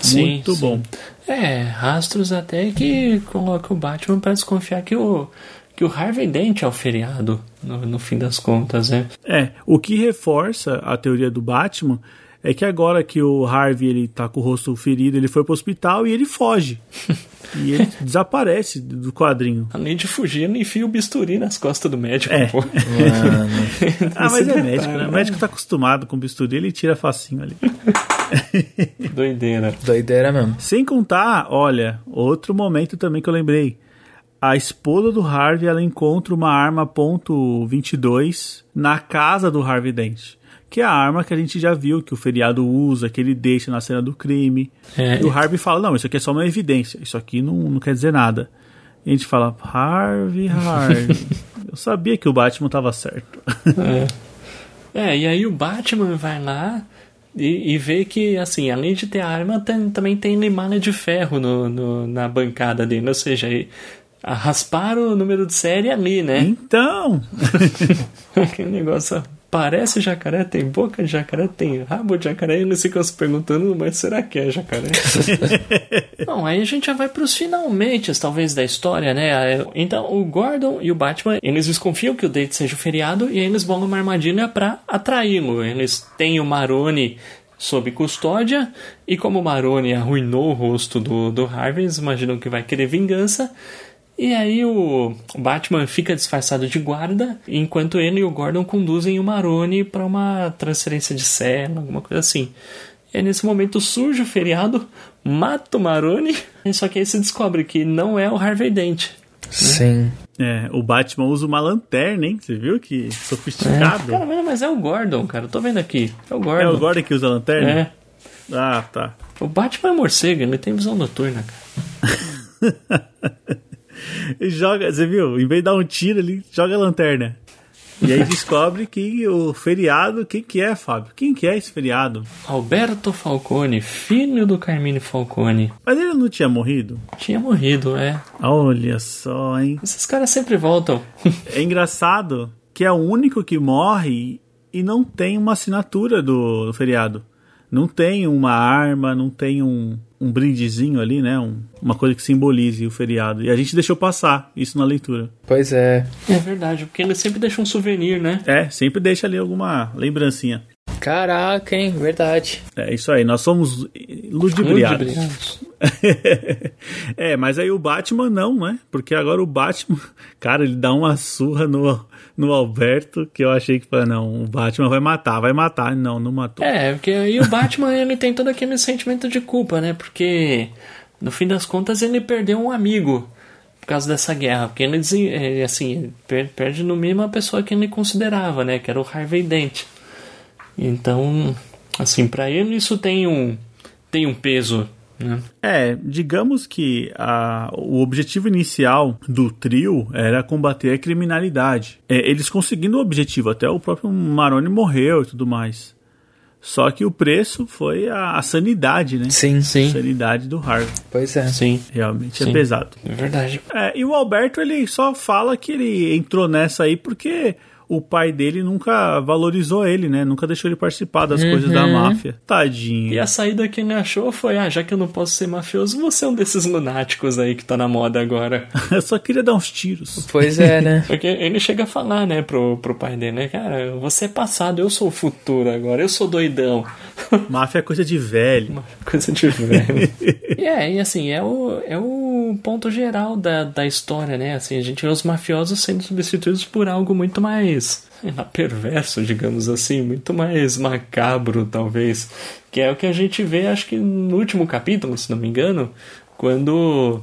Sim, Muito sim. bom. É, rastros até que coloca o Batman para desconfiar que o que o Harvey Dent é o feriado, no, no fim das contas, né? É, o que reforça a teoria do Batman é que agora que o Harvey ele tá com o rosto ferido, ele foi pro hospital e ele foge. e ele desaparece do quadrinho. Além de fugir, ele enfia o bisturi nas costas do médico, é. pô. ah, mas é médico, né? O médico tá acostumado com bisturi, ele tira facinho ali. Doideira. Doideira mesmo. Sem contar, olha, outro momento também que eu lembrei. A esposa do Harvey, ela encontra uma arma .22 na casa do Harvey Dent que é a arma que a gente já viu, que o feriado usa, que ele deixa na cena do crime. É. E o Harvey fala, não, isso aqui é só uma evidência, isso aqui não, não quer dizer nada. E a gente fala, Harvey, Harvey, eu sabia que o Batman tava certo. É, e aí o Batman vai lá e, e vê que, assim, além de ter arma, tem- também tem limada de ferro no, no- na bancada dele. Ou seja, rasparam o número de série ali, né? Então, Aquele negócio parece jacaré, tem boca de jacaré, tem rabo de jacaré, e eles ficam se perguntando, mas será que é jacaré? Bom, aí a gente já vai pros finalmente, talvez, da história, né? Então, o Gordon e o Batman, eles desconfiam que o date seja o feriado e aí eles bolam uma armadilha pra atraí-lo. Eles têm o Maroni sob custódia e como o Maroni arruinou o rosto do, do Harvey, eles imaginam que vai querer vingança. E aí o Batman fica disfarçado de guarda, enquanto ele e o Gordon conduzem o Maroni para uma transferência de cela, alguma coisa assim. E aí, nesse momento surge o feriado, mata o Maroni, só que aí se descobre que não é o Harvey Dent. Sim. é, o Batman usa uma lanterna, hein? Você viu que sofisticado? Cara, mas- mas é o Gordon, cara, eu tô vendo aqui. É o Gordon. É o Gordon que usa a lanterna? É. Ah, tá. O Batman é morcego, ele tem visão noturna, cara. E joga, você viu? Em vez de dar um tiro, ele joga a lanterna. E aí descobre que o feriado, quem que é, Fábio? Quem que é esse feriado? Alberto Falcone, filho do Carmine Falcone. Mas ele não tinha morrido? Tinha morrido, é. Olha só, hein? Esses caras sempre voltam. É engraçado que é o único que morre e não tem uma assinatura do, do feriado. Não tem uma arma, não tem um, um brindezinho ali, né? Um- uma coisa que simbolize o feriado. E a gente deixou passar isso na leitura. Pois é. É verdade, porque ele sempre deixa um souvenir, né? É, sempre deixa ali alguma lembrancinha. Caraca, hein? Verdade. É isso aí, nós somos ludibriados. Ludibriados. é, mas aí o Batman não, né? Porque agora o Batman, cara, ele dá uma surra no, no Alberto que eu achei que, não, o Batman vai matar, vai matar. Não, não matou. É, porque aí o Batman ele tem todo aquele sentimento de culpa, né? Porque no fim das contas ele perdeu um amigo por causa dessa guerra. Porque ele, é, assim, perde no mínimo a pessoa que ele considerava, né? Que era o Harvey Dent. Então, assim, pra ele isso tem um, tem um peso, né? É, digamos que a, o objetivo inicial do trio era combater a criminalidade. É, eles conseguindo o objetivo, até o próprio Maroni morreu e tudo mais. Só que o preço foi a, a sanidade, né? Sim, A Sim, sanidade do Harvey. Pois é. sim, Realmente Sim. é pesado. é verdade. É, e o Alberto, ele só fala que ele entrou nessa aí porque o pai dele nunca valorizou ele, né? Nunca deixou ele participar das coisas da máfia. Tadinho. E a saída que ele achou foi: ah, já que eu não posso ser mafioso, você é um desses lunáticos aí que tá na moda agora. Eu só queria dar uns tiros. Pois é, né? Porque ele chega a falar, né, pro, pro pai dele, né, cara, você é passado, eu sou o futuro agora, eu sou doidão. Máfia é coisa de velho. Uma coisa de velho. e é, e assim, é o, é o ponto geral da, da história, né? Assim, a gente vê os mafiosos sendo substituídos por algo muito mais lá, perverso, digamos assim, muito mais macabro, talvez. Que é o que a gente vê, acho que no último capítulo, se não me engano, quando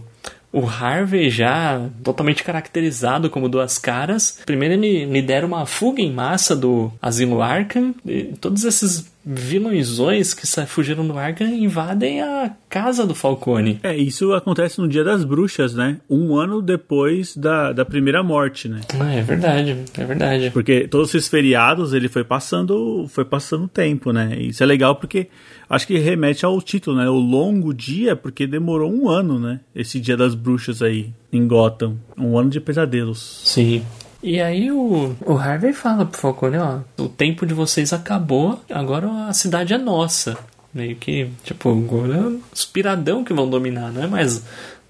o Harvey já totalmente caracterizado como duas caras. Primeiro ele lidera uma fuga em massa do Asilo Arkham. Todos esses vilõezões que fugiram do Arkham invadem a casa do Falcone. É, isso acontece no Dia das Bruxas, né? Um ano depois da, da primeira morte, né? Ah, é verdade, é verdade. Porque todos esses feriados ele foi passando, foi passando tempo, né? Isso é legal porque acho que remete ao título, né? O longo dia, porque demorou um ano, né? Esse Dia das Bruxas aí em Gotham, um ano de pesadelos. Sim. E aí o, o Harvey fala pro Falcone, ó, o tempo de vocês acabou, agora a cidade é nossa. Meio que, tipo, agora os piradão que vão dominar, não é mais.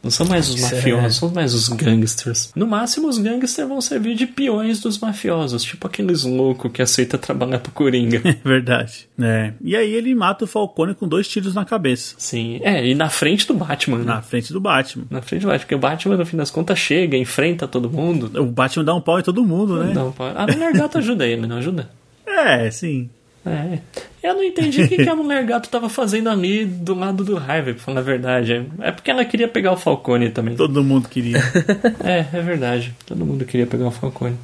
Não são mais os é. mafiosos, são mais os gangsters. No máximo, os gangsters vão servir de peões dos mafiosos, tipo aqueles loucos que aceita trabalhar pro Coringa. É verdade. É. E aí ele mata o Falcone com dois tiros na cabeça, Sim, é, e na frente do Batman, né? na frente do Batman. Na frente do Batman, porque o Batman, no fim das contas, chega, enfrenta todo mundo. O Batman dá um pau em todo mundo, né? Não, pá. a mulher gato ajuda ele, não ajuda? É, sim. É. Eu não entendi o que, que a mulher gato tava fazendo ali do lado do Harvey, pra falar a verdade. É porque ela queria pegar o Falcone também. Todo mundo queria. É, é verdade. Todo mundo queria pegar o Falcone.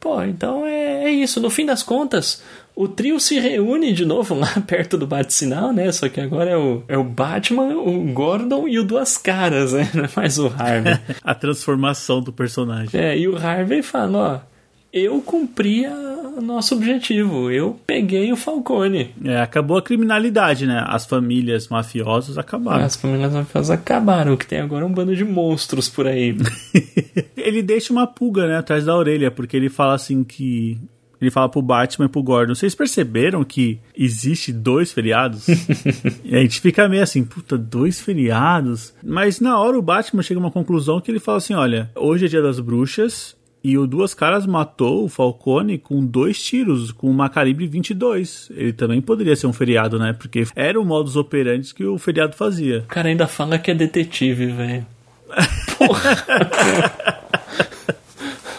Pô, então é, é isso, no fim das contas, o trio se reúne de novo lá perto do bate-sinal, né? Só que agora é o, é o Batman, o Gordon e o Duas Caras, né? É mais o Harvey. A transformação do personagem. É, e o Harvey fala, ó, eu cumpri o nosso objetivo, eu peguei o Falcone. É, acabou a criminalidade, né? As famílias mafiosas acabaram. As famílias mafiosas acabaram, o que tem agora é um bando de monstros por aí. ele deixa uma pulga, né, atrás da orelha, porque ele fala assim que ele fala pro Batman e pro Gordon: Vocês perceberam que existe dois feriados? e a gente fica meio assim, puta, dois feriados? Mas na hora o Batman chega a uma conclusão que ele fala assim: Olha, hoje é dia das bruxas. E o Duas Caras matou o Falcone com dois tiros, com uma calibre 22. Ele também poderia ser um feriado, né? Porque era o modus operandi que o feriado fazia. O cara ainda fala que é detetive, velho. Porra!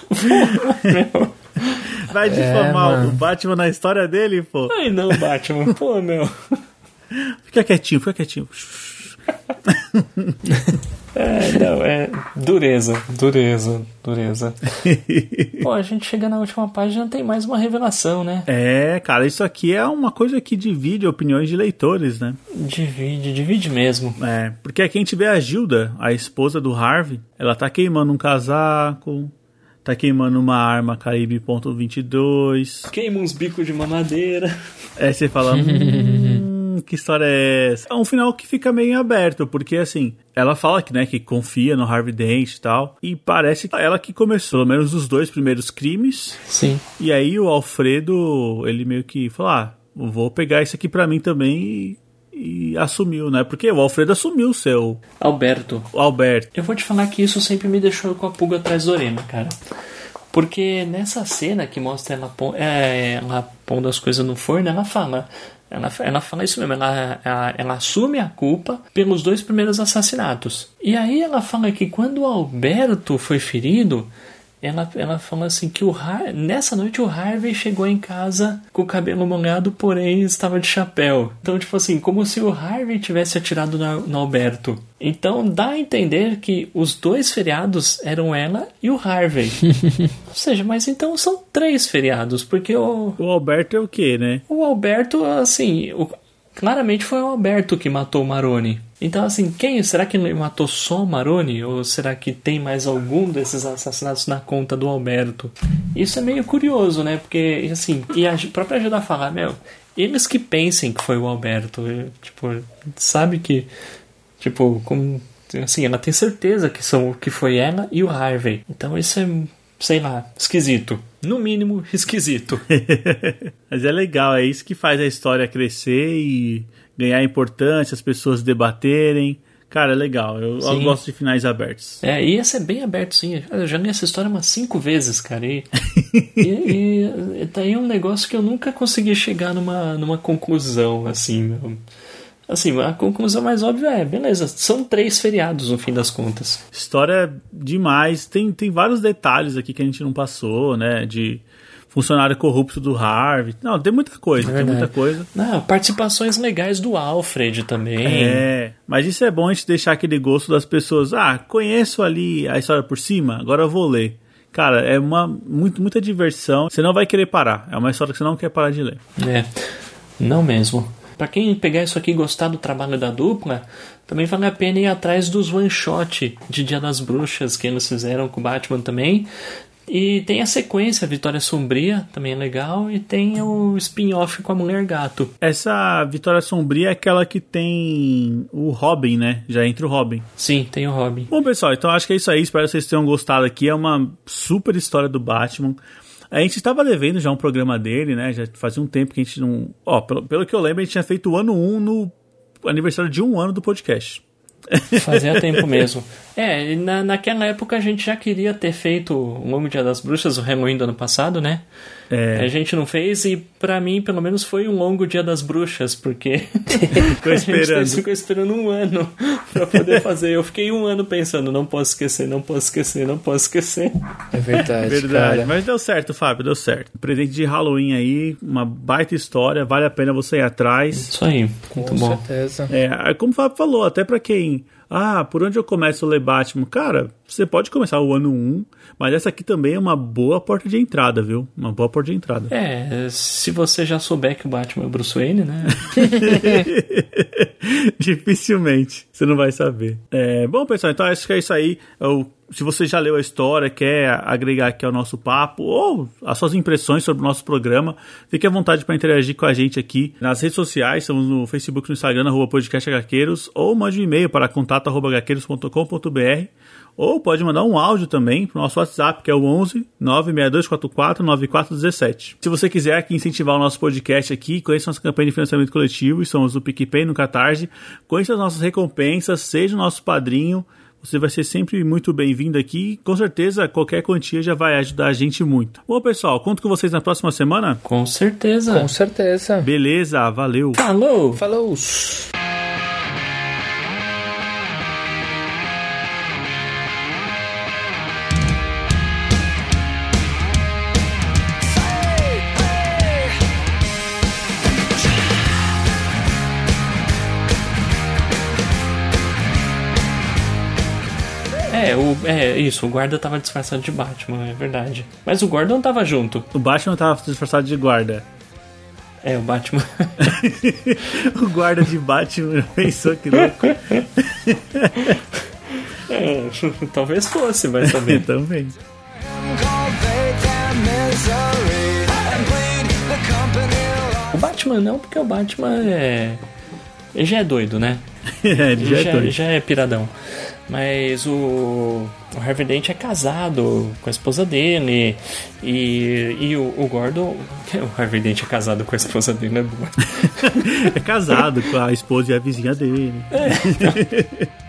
Porra, meu. Vai difamar é, o Batman na história dele, pô. Ai não, Batman. Pô, meu. Fica quietinho, fica quietinho. É, não, é dureza, dureza, dureza. Pô, a gente chega na última página tem mais uma revelação, né? É, cara, isso aqui é uma coisa que divide opiniões de leitores, né? Divide, divide mesmo. É, porque aqui a gente vê a Gilda, a esposa do Harvey, ela tá queimando um casaco, tá queimando uma arma calibre .22. Queima uns bicos de mamadeira. É, você fala, hum, que história é essa? É um final que fica meio aberto, porque assim, ela fala que, né, que confia no Harvey Dent e tal, e parece que ela que começou, pelo menos os dois primeiros crimes. Sim. E aí o Alfredo, ele meio que falou, ah, vou pegar isso aqui para mim também e e assumiu, né? Porque o Alfredo assumiu o seu. Alberto. O Alberto. Eu vou te falar que isso sempre me deixou com a pulga atrás da orelha, cara. Porque nessa cena que mostra ela, é, ela pondo as coisas no forno, ela fala. Ela, ela fala isso mesmo, ela, ela, ela, assume a culpa pelos dois primeiros assassinatos. E aí ela fala que quando Alberto foi ferido, ela, ela fala assim que o Har nessa noite o Harvey chegou em casa com o cabelo molhado, porém estava de chapéu. Então, tipo assim, como se o Harvey tivesse atirado no, no Alberto. Então dá a entender que os dois feriados eram ela e o Harvey. Ou seja, mas então são três feriados, porque o. O Alberto é o quê, né? O Alberto, assim. O, claramente foi o Alberto que matou o Maroni. Então, assim, quem será que matou só o Maroni? Ou será que tem mais algum desses assassinatos na conta do Alberto? Isso é meio curioso, né? Porque, assim, e a própria ajuda a falar, meu, eles que pensem que foi o Alberto, tipo, sabe que, tipo, como, assim, ela tem certeza que, são, que foi ela e o Harvey. Então, isso é, sei lá, esquisito. No mínimo, esquisito. Mas é legal, é isso que faz a história crescer e ganhar importância, as pessoas debaterem. Cara, é legal. Eu, eu, gosto de finais abertos. É, e esse é bem aberto, sim. Eu já li essa história umas cinco vezes, cara. E, e, e tá aí um negócio que eu nunca consegui chegar numa, numa conclusão, assim. Assim, a conclusão mais óbvia é, beleza, são três feriados no fim das contas. História demais. Tem, tem vários detalhes aqui que a gente não passou, né? De funcionário corrupto do Harvey. Não, tem muita coisa, é tem muita coisa. Não, participações legais do Alfred também. É, mas isso é bom a gente deixar aquele gosto das pessoas. Ah, conheço ali a história por cima, agora eu vou ler. Cara, é uma muito, muita diversão. Você não vai querer parar. É uma história que você não quer parar de ler. É, não mesmo. Para quem pegar isso aqui e gostar do trabalho da dupla, também vale a pena ir atrás dos one shot de Dia das Bruxas que eles fizeram com o Batman também. E tem a sequência, Vitória Sombria, também é legal, e tem o spin-off com a Mulher Gato. Essa Vitória Sombria é aquela que tem o Robin, né? Já entra o Robin. Sim, tem o Robin. Bom, pessoal, então acho que é isso aí. Espero que vocês tenham gostado aqui. É uma super história do Batman. A gente estava devendo já um programa dele, né? Já fazia um tempo que a gente não. Ó, pelo, pelo que eu lembro, a gente tinha feito o ano 1 no aniversário de um ano do podcast. Fazia tempo mesmo. É, na, naquela época a gente já queria ter feito o Longo Dia das Bruxas, o Halloween do ano passado, né? É. A gente não fez e para mim, pelo menos, foi um longo Dia das Bruxas, porque ficou esperando. a gente ficou esperando um ano para poder fazer. Eu fiquei um ano pensando, não posso esquecer, não posso esquecer, não posso esquecer. É verdade, verdade. Cara. Mas deu certo, Fábio, deu certo. Presente de Halloween aí, uma baita história, vale a pena você ir atrás. Isso aí, muito Com bom. certeza. É, como o Fábio falou, até para quem ah, por onde eu começo a ler Batman? Cara, você pode começar o ano 1, mas essa aqui também é uma boa porta de entrada, viu? Uma boa porta de entrada. É, se você já souber que o Batman é o Bruce Wayne, né? Dificilmente, você não vai saber. É, bom, pessoal, então acho que é isso aí. Eu se você já leu a história, quer agregar aqui ao nosso papo ou as suas impressões sobre o nosso programa, fique à vontade para interagir com a gente aqui nas redes sociais, estamos no Facebook, no Instagram, arroba podcastagaqueiros, ou mande um e-mail para contato.gaqueiros.com.br ou pode mandar um áudio também para o nosso WhatsApp, que é o 11 96244 9417. Se você quiser aqui incentivar o nosso podcast aqui, conheça nossa campanha de financiamento coletivo, estamos no PicPay, no Catarse, conheça as nossas recompensas, seja o nosso padrinho, você vai ser sempre muito bem-vindo aqui. Com certeza, qualquer quantia já vai ajudar a gente muito. Bom, pessoal, conto com vocês na próxima semana? Com certeza. Com certeza. Beleza, valeu. Falou! Falou! É, é, isso, o guarda tava disfarçado de Batman, é verdade. Mas o guarda não tava junto. O Batman tava disfarçado de guarda. É, o Batman. o guarda de Batman pensou que louco. é, talvez fosse, vai saber. Também. O Batman não, porque o Batman é. Ele já é doido, né? é, ele já, Ele é doido. já é piradão. Mas o, o Harvey Dent é casado com a esposa dele. E, e o, o Gordon. O Harvey Dent é casado com a esposa dele, né? é casado com a esposa e a vizinha dele. On